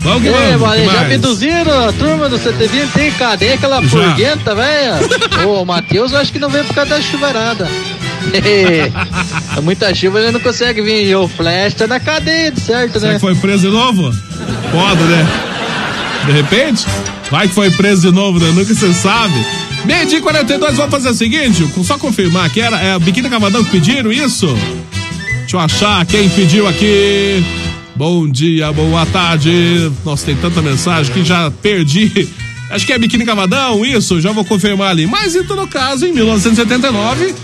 Vamos que vamos. já abduziram a turma do CTV? Tem cadê aquela Já. furguenta, velho? Ô, o Matheus, eu acho que não veio por causa da chuvarada. É muita chuva, ele não consegue vir. E o Flash tá na cadeia, de certo, Será né? que foi preso de novo? Pode, né? De repente? Vai que foi preso de novo, né? Nunca você sabe. Meio dia e 42, vamos fazer o seguinte: só confirmar que era é a Biquíni Cavadão que pediram isso? Deixa eu achar quem pediu aqui. Bom dia, boa tarde. Nossa, tem tanta mensagem que já perdi. Acho que é Biquíni Cavadão, isso, já vou confirmar ali. Mas em todo caso, em 1979,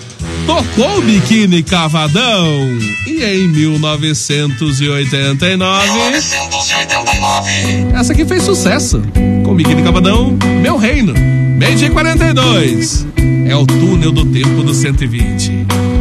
tocou Biquíni Cavadão. E em 1989. 989. Essa aqui fez sucesso. Com Biquíni Cavadão, Meu Reino. Meio dia e 42. É o túnel do tempo do 120.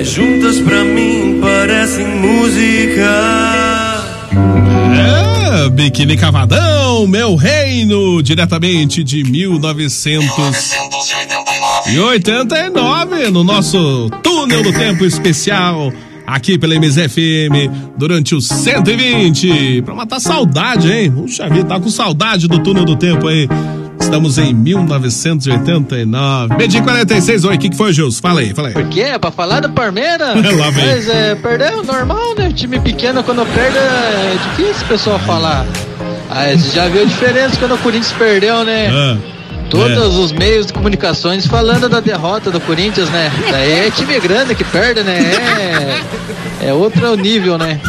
Mas juntas pra mim parecem música. É, Biquíni Cavadão, meu reino, diretamente de 1989, no nosso túnel do tempo especial, aqui pela MZFM, durante os 120, pra matar saudade, hein? Puxa vida, tá com saudade do túnel do tempo aí. Estamos em 1989. Medi 46, oi, o que, que foi, Gilson? Fala aí, fala aí. Por quê? Pra falar do Palmeiras? Lá vem. Mas é, perdeu, normal, né? Time pequeno quando perde é difícil o pessoal falar. Ah, você já viu a diferença quando o Corinthians perdeu, né? Ah, Todos os meios de comunicações falando da derrota do Corinthians, né? Daí é time grande que perde, né? É, é outro nível, né?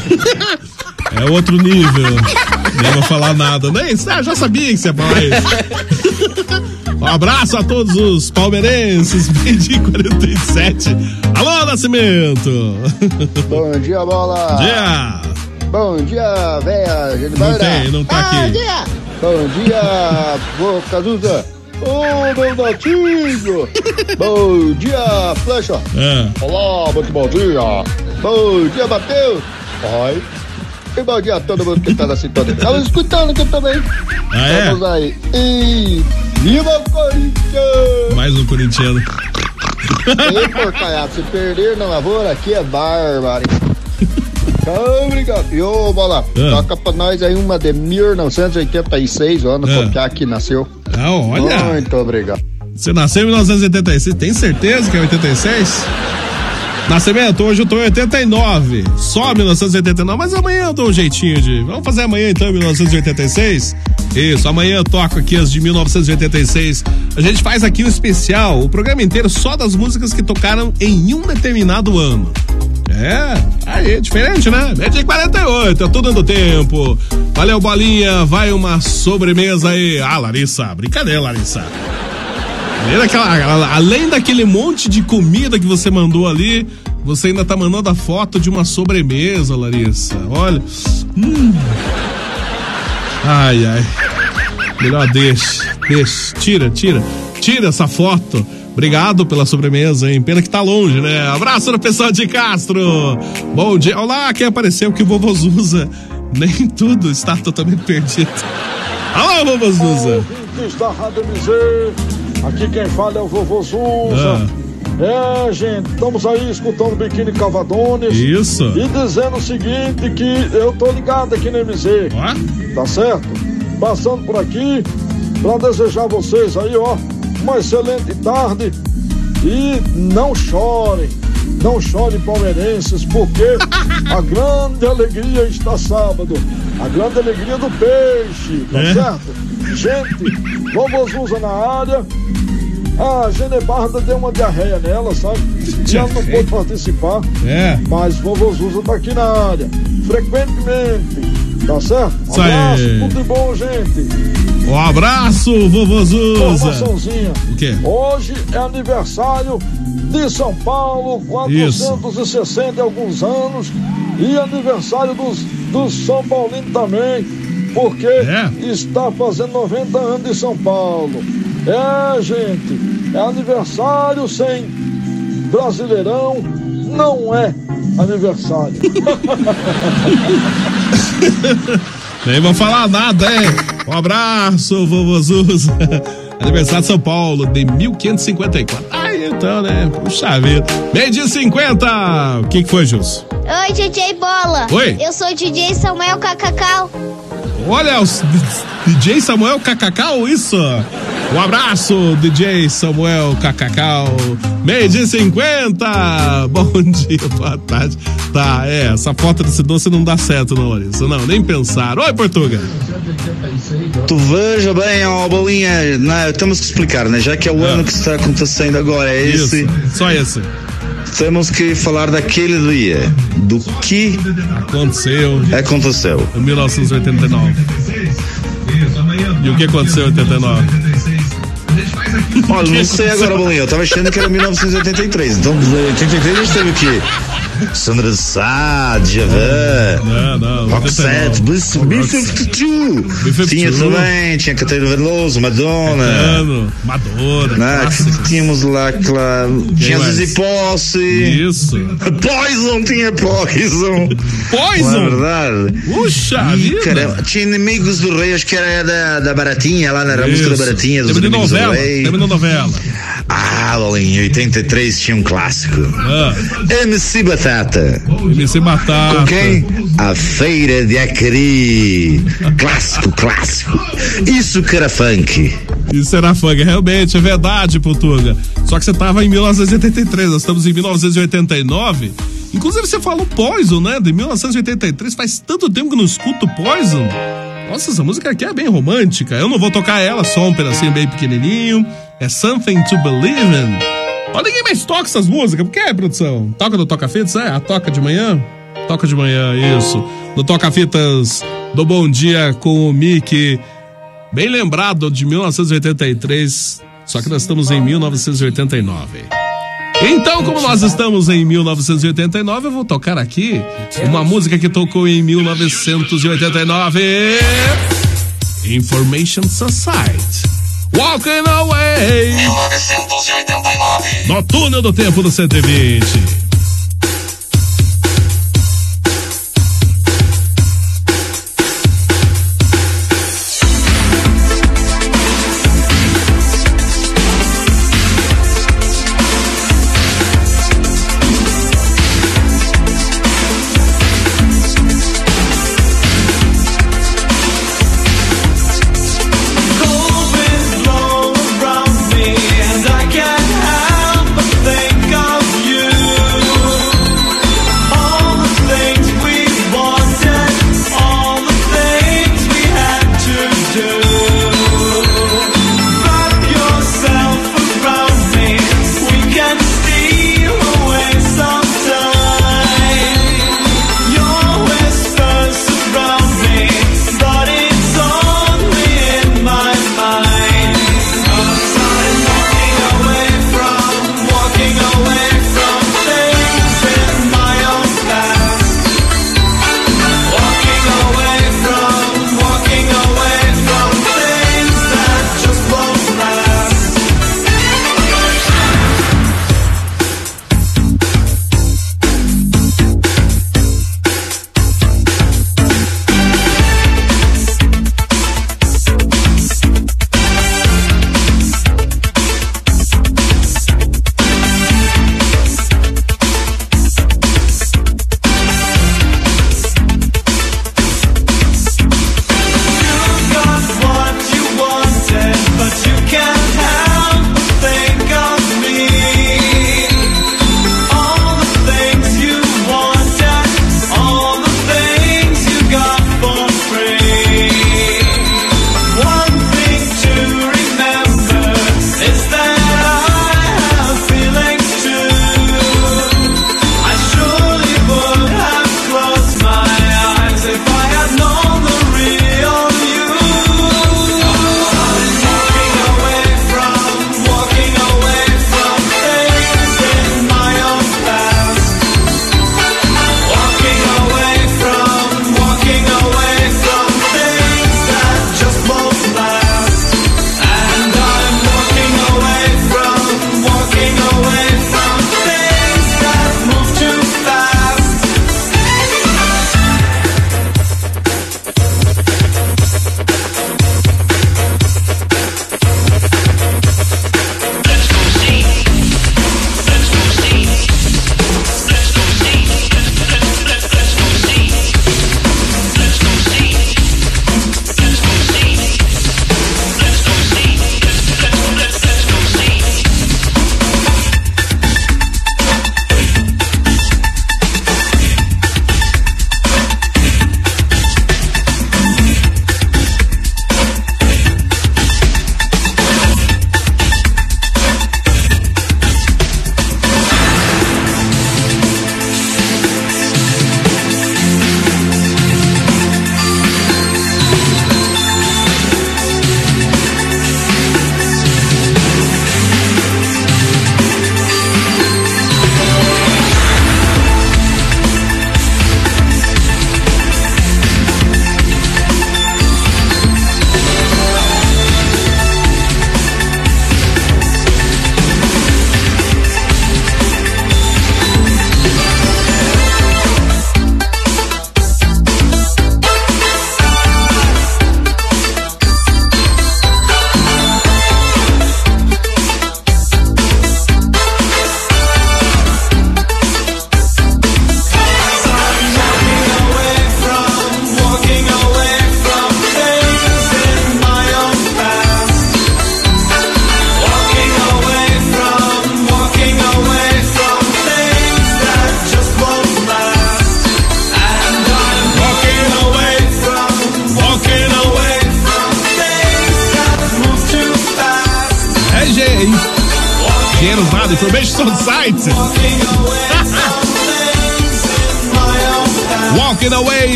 É outro nível. Nem vou falar nada. Nem, ah, já sabia que você ia falar isso. Um abraço a todos os palmeirenses, Medi 47. Alô, Nascimento! Bom dia, bola! Bom dia! Bom dia, véia Genibalda! Não tem, não tá aqui. dia! Bom dia, vô Cazuza! Ô, meu netinho! bom dia, Flecha! É. Olá, muito bom dia! Bom dia, Matheus! Oi! E bom dia a todo mundo que tá na sintonia. Estamos escutando aqui também. Ah, é? Vamos aí. E viva o Corinthians! Mais um corintiano. Ei, porcaiado, se perder na lavoura aqui é bárbaro. Obrigado. E ô, Bola, Ah. toca pra nós aí uma de 1986, o ano Ah. que Piá nasceu. Ah, olha. Muito obrigado. Você nasceu em 1986, tem certeza que é 86? Nascimento, hoje eu tô em 89, só 1989, mas amanhã eu dou um jeitinho de. Vamos fazer amanhã então, 1986? Isso, amanhã eu toco aqui as de 1986. A gente faz aqui um especial, o programa inteiro só das músicas que tocaram em um determinado ano. É, aí, diferente, né? É de 48, é tudo do tempo. Valeu, bolinha, vai uma sobremesa aí. Ah, Larissa, brincadeira, Larissa. Além daquele monte de comida que você mandou ali, você ainda tá mandando a foto de uma sobremesa, Larissa. Olha. Hum. Ai, ai. Melhor deixa, deixa. Tira, tira. Tira essa foto. Obrigado pela sobremesa, hein? Pena que tá longe, né? Abraço no pessoal de Castro. Bom dia. Olá, quem apareceu que o vovô Zuza. Nem tudo está totalmente perdido. Alô, vovô Zuza. Ouvintes da Rádio aqui quem fala é o vovô Zuza. É, gente, estamos aí escutando Biquíni Cavadones. Isso. E dizendo o seguinte, que eu tô ligado aqui no MZ. Tá certo? Passando por aqui pra desejar a vocês aí, ó, uma excelente tarde. E não chorem, não chorem palmeirenses, porque a grande alegria está sábado. A grande alegria do peixe, tá É. certo? Gente, vovô Zuza na área. A Genebarda deu uma diarreia nela, sabe? E ela não pôde participar. É. Mas vovô Zuza tá aqui na área. Frequentemente. Tá certo? Um Isso abraço, aí. tudo de bom, gente. Um abraço, vovô Zuza. Informaçãozinha. O quê? Hoje é aniversário de São Paulo, 460 e alguns anos. E aniversário dos do São Paulino também, porque está fazendo 90 anos de São Paulo. É, gente, é aniversário sem Brasileirão, não é aniversário. Nem vou falar nada, hein? Um abraço, vovô Zuz. Aniversário de São Paulo, de 1554. Aí então, né? Puxa vida. Meio de 50. O que, que foi, Jus? Oi, DJ Bola. Oi. Eu sou o DJ Samuel Cacacau. Olha, os DJ Samuel Cacacau, isso. Um abraço, DJ Samuel Cacacau. Meio de 50. Bom dia, boa tarde. Tá, é, essa foto desse doce não dá certo, não, Larissa. Não, nem pensar. Oi, Portuga. Tu veja bem, ó, bolinha, né, temos que explicar, né? Já que é o ano que está acontecendo agora, é Isso, esse. só esse. Temos que falar daquele dia, do que Aconteceu aconteceu. em 1989. E o que aconteceu em 89? Olha, não sei agora, bolinha, eu tava achando que era 1983. Então, em 83 a gente teve o quê? Sandra Sá, Djavan. Roxette, 89. B-52. Tinha também, tinha Catarina Veloso, Madonna. Madonna, Né? Tínhamos lá aquela. Tinha? Zizi Posse. Isso. Poison, tinha Poison. Poison? É verdade? Puxa Ih, caramba, tinha Inimigos do Rei, acho que era da, da Baratinha, lá na música da. Baratinha, dos Inimigos do novela, Rei. tema de novela. Ah, em 83 tinha um clássico. Ah. MC Batata. MC Batata. Com quem? A Feira de Acari. Clássico, clássico. Isso que era funk. Isso era funk, realmente, é verdade, Portuga. Só que você tava em 1983, nós estamos em 1989. Inclusive, você falou Poison, né? De 1983, faz tanto tempo que não escuto Poison. Nossa, essa música aqui é bem romântica. Eu não vou tocar ela, só um pedacinho bem pequenininho. É Something to Believe in. Ó, ninguém mais toca essas músicas. Por que, produção? Toca no Toca Fitas? É, a toca de manhã? Toca de manhã, isso. No Toca Fitas do Bom Dia com o Mickey. Bem lembrado de 1983, só que nós estamos em 1989. Então, como nós estamos em 1989, eu vou tocar aqui uma música que tocou em 1989. Information Society. Walking Away. 1989. No túnel do tempo do 120.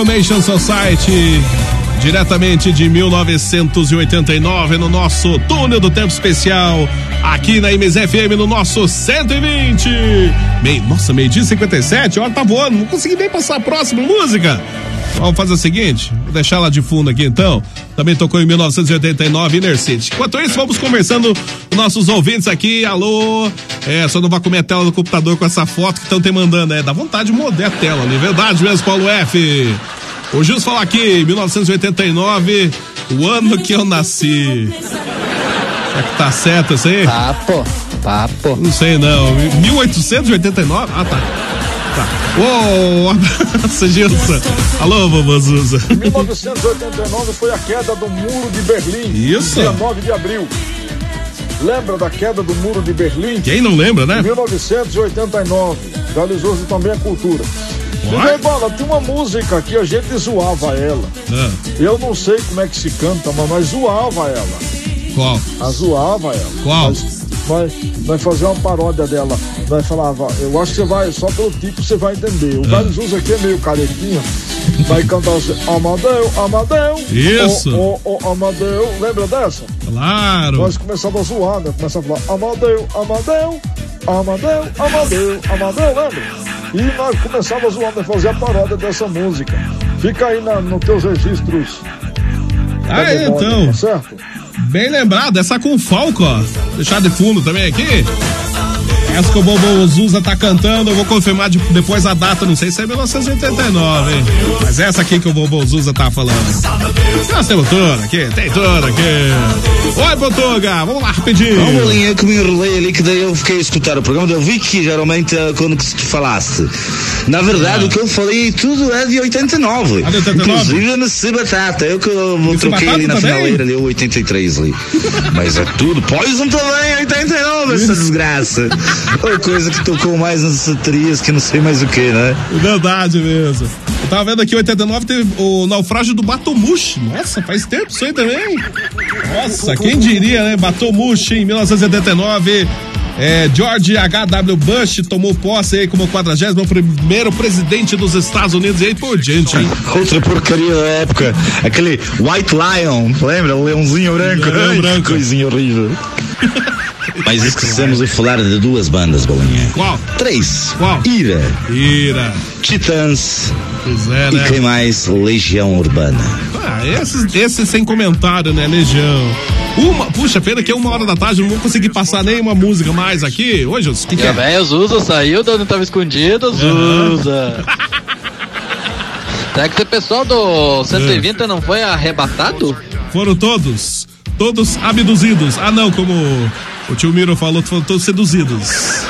Information Society. Diretamente de 1989 no nosso túnel do tempo especial, aqui na MZFM no nosso 120. Meio, nossa, meio-dia e 57, a hora tá voando, não consegui nem passar a próxima música. Vamos fazer o seguinte, vou deixar ela de fundo aqui então. Também tocou em 1989 Inner City. Enquanto isso, vamos conversando com nossos ouvintes aqui. Alô, é, só não vai comer a tela do computador com essa foto que estão te mandando, é, dá vontade de morder a tela, não é verdade mesmo, Paulo F? O Gilson fala aqui, 1989, o ano que eu nasci. Será que tá certo isso aí? Papo, papo. Não sei não. 1889? Ah, tá. Tá. Um abraço, Gilson. Alô, vovô Zuza. 1989 foi a queda do muro de Berlim. Isso. Dia 9 de abril. Lembra da queda do muro de Berlim? Quem não lembra, né? 1989. Realizou-se também a cultura. E bola, tem uma música que a gente zoava ela. Ah, Eu não sei como é que se canta, mas nós zoava ela. qual? A zoava ela. Qual? Nós, nós, nós fazia uma paródia dela. Nós falava, eu acho que você vai, só pelo tipo você vai entender. O Vários usa aqui é meio carequinha. Vai cantar assim, Amadeu, Amadeu. Isso. Ô, ô, ô, Amadeu. Lembra dessa? Claro. Nós começávamos a zoar, né? Começava a falar, Amadeu, Amadeu, Amadeu, Amadeu, Amadeu, lembra? E nós começávamos a zoar, né? Fazer a paródia dessa música. Fica aí na, nos teus registros. Ah, memória, então. Tá certo? Bem lembrado, essa com Falco, ó. Deixar de fundo também aqui. Essa que o Bobo Zuza tá cantando, eu vou confirmar de- depois a data, não sei se é 1989, hein? Mas essa aqui que o Bobo Zuza tá falando. Nós temos tudo aqui, tem tudo aqui. Oi, Botuga, vamos lá rapidinho. Uma linha que me enrolei ali que daí eu fiquei a escutar o programa, eu vi que geralmente é quando que tu falaste. Na verdade, o que eu falei tudo é de 89. Ah, de 89? Inclusive nasci batata. Eu que eu troquei ali na também? finaleira ali, o 83 ali. Mas é tudo. Poison também, 89, essa desgraça. Ou coisa que tocou mais nas saterias que não sei mais o que, né? Verdade mesmo. Eu tava vendo aqui, 89 teve o naufrágio do Batomushi. Nossa, faz tempo isso aí também. Nossa, quem diria, né? Batomushi em 1979. É, George H.W. Bush tomou posse aí como 41 primeiro presidente dos Estados Unidos e aí por diante, hein? Outra porcaria da época. Aquele White Lion, lembra? O leãozinho branco. Leão Ai, que branco. coisinha horrível. Mas esquecemos de falar de duas bandas, Bolinha. Qual? Três. Qual? Ira, Ira. Titãs Pois é, e né? quem mais? Legião Urbana. Ah, esses, esses sem comentário, né, Legião? Uma, puxa, pena que é uma hora da tarde, não vou conseguir passar nenhuma música mais aqui. Hoje, o que, que E é? velha Zuza saiu de onde tava escondido, Zuza. Será que esse pessoal do 120 não foi arrebatado? Foram todos, todos abduzidos. Ah, não, como o tio Miro falou, foram todos seduzidos.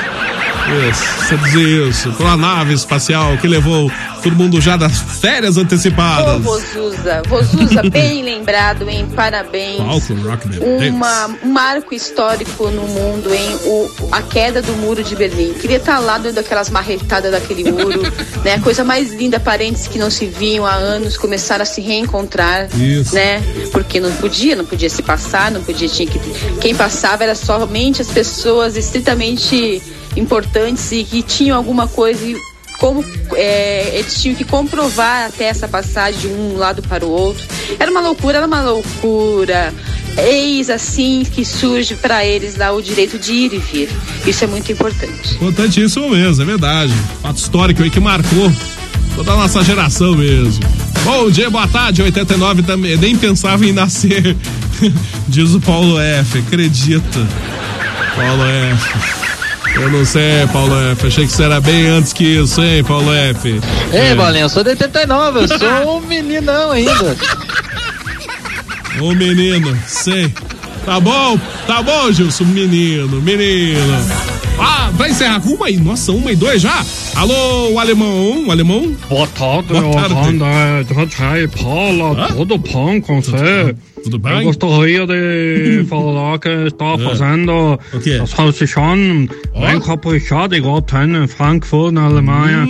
Isso, seduzidos por uma nave espacial que levou todo mundo já das férias Ô, antecipadas. Vozuza, Vozuza, bem lembrado, hein? Parabéns. The Uma, um marco histórico no mundo, hein? O, a queda do muro de Berlim. Queria estar lá dentro daquelas marretadas daquele muro, né? A coisa mais linda, parentes que não se viam há anos começaram a se reencontrar, Isso. né? Porque não podia, não podia se passar, não podia, tinha que. Quem passava era somente as pessoas estritamente importantes e que tinham alguma coisa como é, eles tinham que comprovar até essa passagem de um lado para o outro. Era uma loucura, era uma loucura. Eis assim que surge para eles lá o direito de ir e vir. Isso é muito importante. Importantíssimo mesmo, é verdade. Fato histórico aí que marcou toda a nossa geração mesmo. Bom dia, boa tarde. 89 também. Nem pensava em nascer. Diz o Paulo F. Acredita. Paulo F. Eu não sei, Paulo F. Achei que você era bem antes que isso, hein, Paulo F. Ei, É. Bolinha, eu sou de 89, eu sou um meninão ainda. Ô menino, sei. Tá bom, tá bom, Gilson, menino, menino. Ah, vai encerrar com uma aí. Nossa, uma e dois já? Alô, o alemão, o alemão? Boa tarde, Boa tarde. Johanna. Tchau, Paula, Hã? tudo bom com você? Tudo Eu bem? gostaria de falar que está fazendo quê? a salsichão bem caprichado, igual tem em Frankfurt, na Alemanha.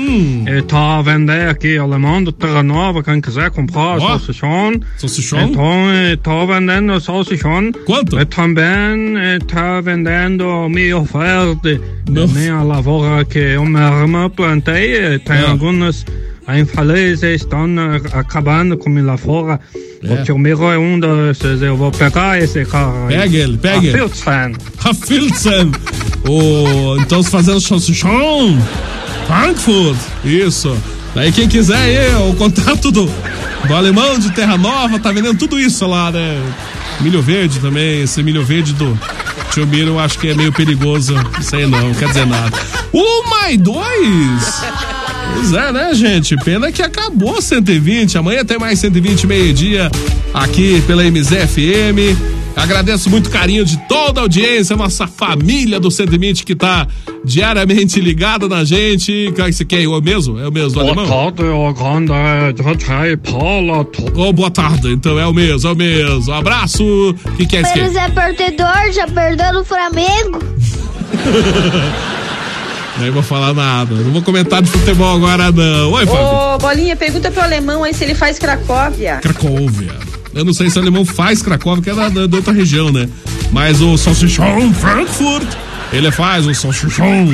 Está a vender aqui alemão do Terra Nova, quem quiser comprar Ó. salsichão. Salsichão? Então, está vendendo salsichão. Quanto? E também está vendendo milho verde. Minha lavoura que eu mesmo plantei, tem Ah. Algumas infelizes estão eh, acabando com minha lavoura. É. O tio Miro é um desses, eu vou pegar esse cara. Pega ele, pega A ele. Filzen. A Filzen. O, então, se fazendo salsichão. Frankfurt. Isso. Daí, quem quiser aí, o contato do, do alemão de Terra Nova, tá vendendo tudo isso lá, né? Milho verde também, esse milho verde do tio Miro, eu acho que é meio perigoso. Isso aí não, não quer dizer nada. Uma e dois. Pois é, né, gente? Pena que acabou 120. Amanhã tem mais 120 meio-dia aqui pela MZFM. Agradeço muito o carinho de toda a audiência, nossa família do 120 que tá diariamente ligada na gente. Qual é que você quer? É o mesmo? É o mesmo Boa alemão? tarde. Oh, boa tarde. Então é o mesmo, é o mesmo. Um abraço. O que, que é isso? Aqui? é perdedor, já perdeu no Flamengo. Nem vou falar nada. Não vou comentar de futebol agora, não. Oi, Fábio. Ô, Bolinha, pergunta pro alemão aí se ele faz Cracóvia. Cracóvia. Eu não sei se o alemão faz Cracóvia, que é da, da- da outra região, né? Mas o salsichão Frankfurt, ele faz o salsichão.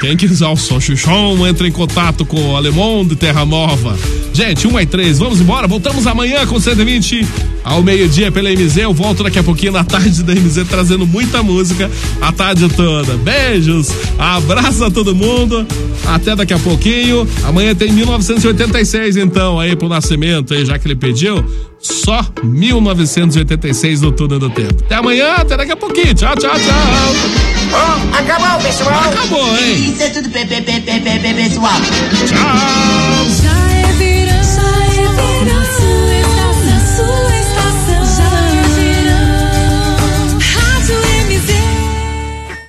Quem quiser o salsichão, entra em contato com o alemão de Terra Nova. Gente, 1 e 3, vamos embora. Voltamos amanhã com 120 ao meio-dia pela MZ. Eu volto daqui a pouquinho na tarde da MZ trazendo muita música a tarde toda. Beijos, abraço a todo mundo. Até daqui a pouquinho. Amanhã tem 1986, então, aí pro nascimento, aí, já que ele pediu. Só 1986 no Túnel do Tempo. Até amanhã, até daqui a pouquinho. Tchau, tchau, tchau. Acabou, pessoal. Acabou, hein? Isso é tudo, pe- pe- pe- pe- pe- pe- pessoal. Tchau. Já é